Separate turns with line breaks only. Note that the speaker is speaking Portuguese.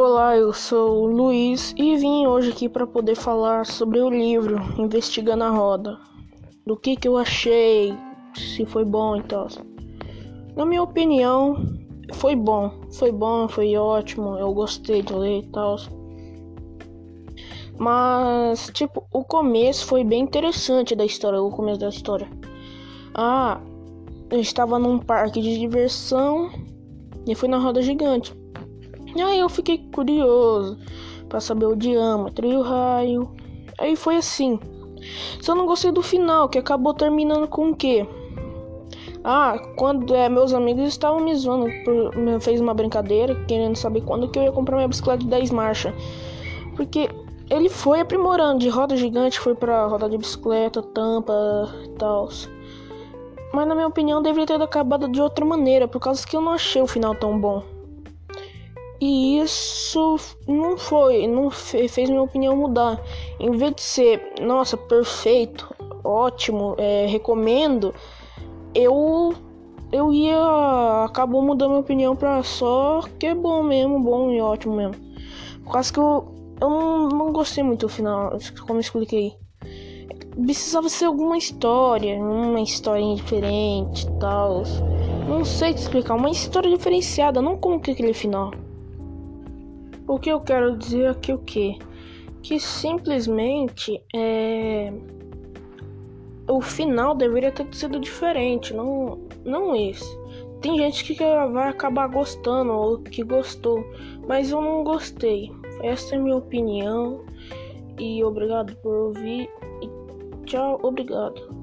Olá, eu sou o Luiz e vim hoje aqui para poder falar sobre o livro Investigando a Roda. Do que que eu achei, se foi bom e tal. Na minha opinião, foi bom. Foi bom, foi ótimo. Eu gostei de ler e tal. Mas, tipo, o começo foi bem interessante da história, o começo da história. Ah, eu estava num parque de diversão e fui na roda gigante. E aí eu fiquei curioso para saber o diâmetro e o raio. Aí foi assim. Só não gostei do final, que acabou terminando com o quê? Ah, quando é, meus amigos estavam me zoando, por, me fez uma brincadeira, querendo saber quando que eu ia comprar minha bicicleta de 10 marchas. Porque ele foi aprimorando de roda gigante, foi pra roda de bicicleta, tampa e tal. Mas na minha opinião deveria ter acabado de outra maneira, por causa que eu não achei o final tão bom. E isso não foi, não fez minha opinião mudar. Em vez de ser, nossa, perfeito, ótimo, é, recomendo, eu eu ia acabou mudando minha opinião para só que é bom mesmo, bom e ótimo mesmo. Causa que eu, eu não, não gostei muito do final, como eu expliquei. Precisava ser alguma história, uma história diferente tal. Não sei te explicar, uma história diferenciada, não como que aquele final. O que eu quero dizer aqui o que? Que simplesmente é... o final deveria ter sido diferente, não, não esse. Tem gente que vai acabar gostando ou que gostou, mas eu não gostei. Essa é minha opinião e obrigado por ouvir e tchau, obrigado.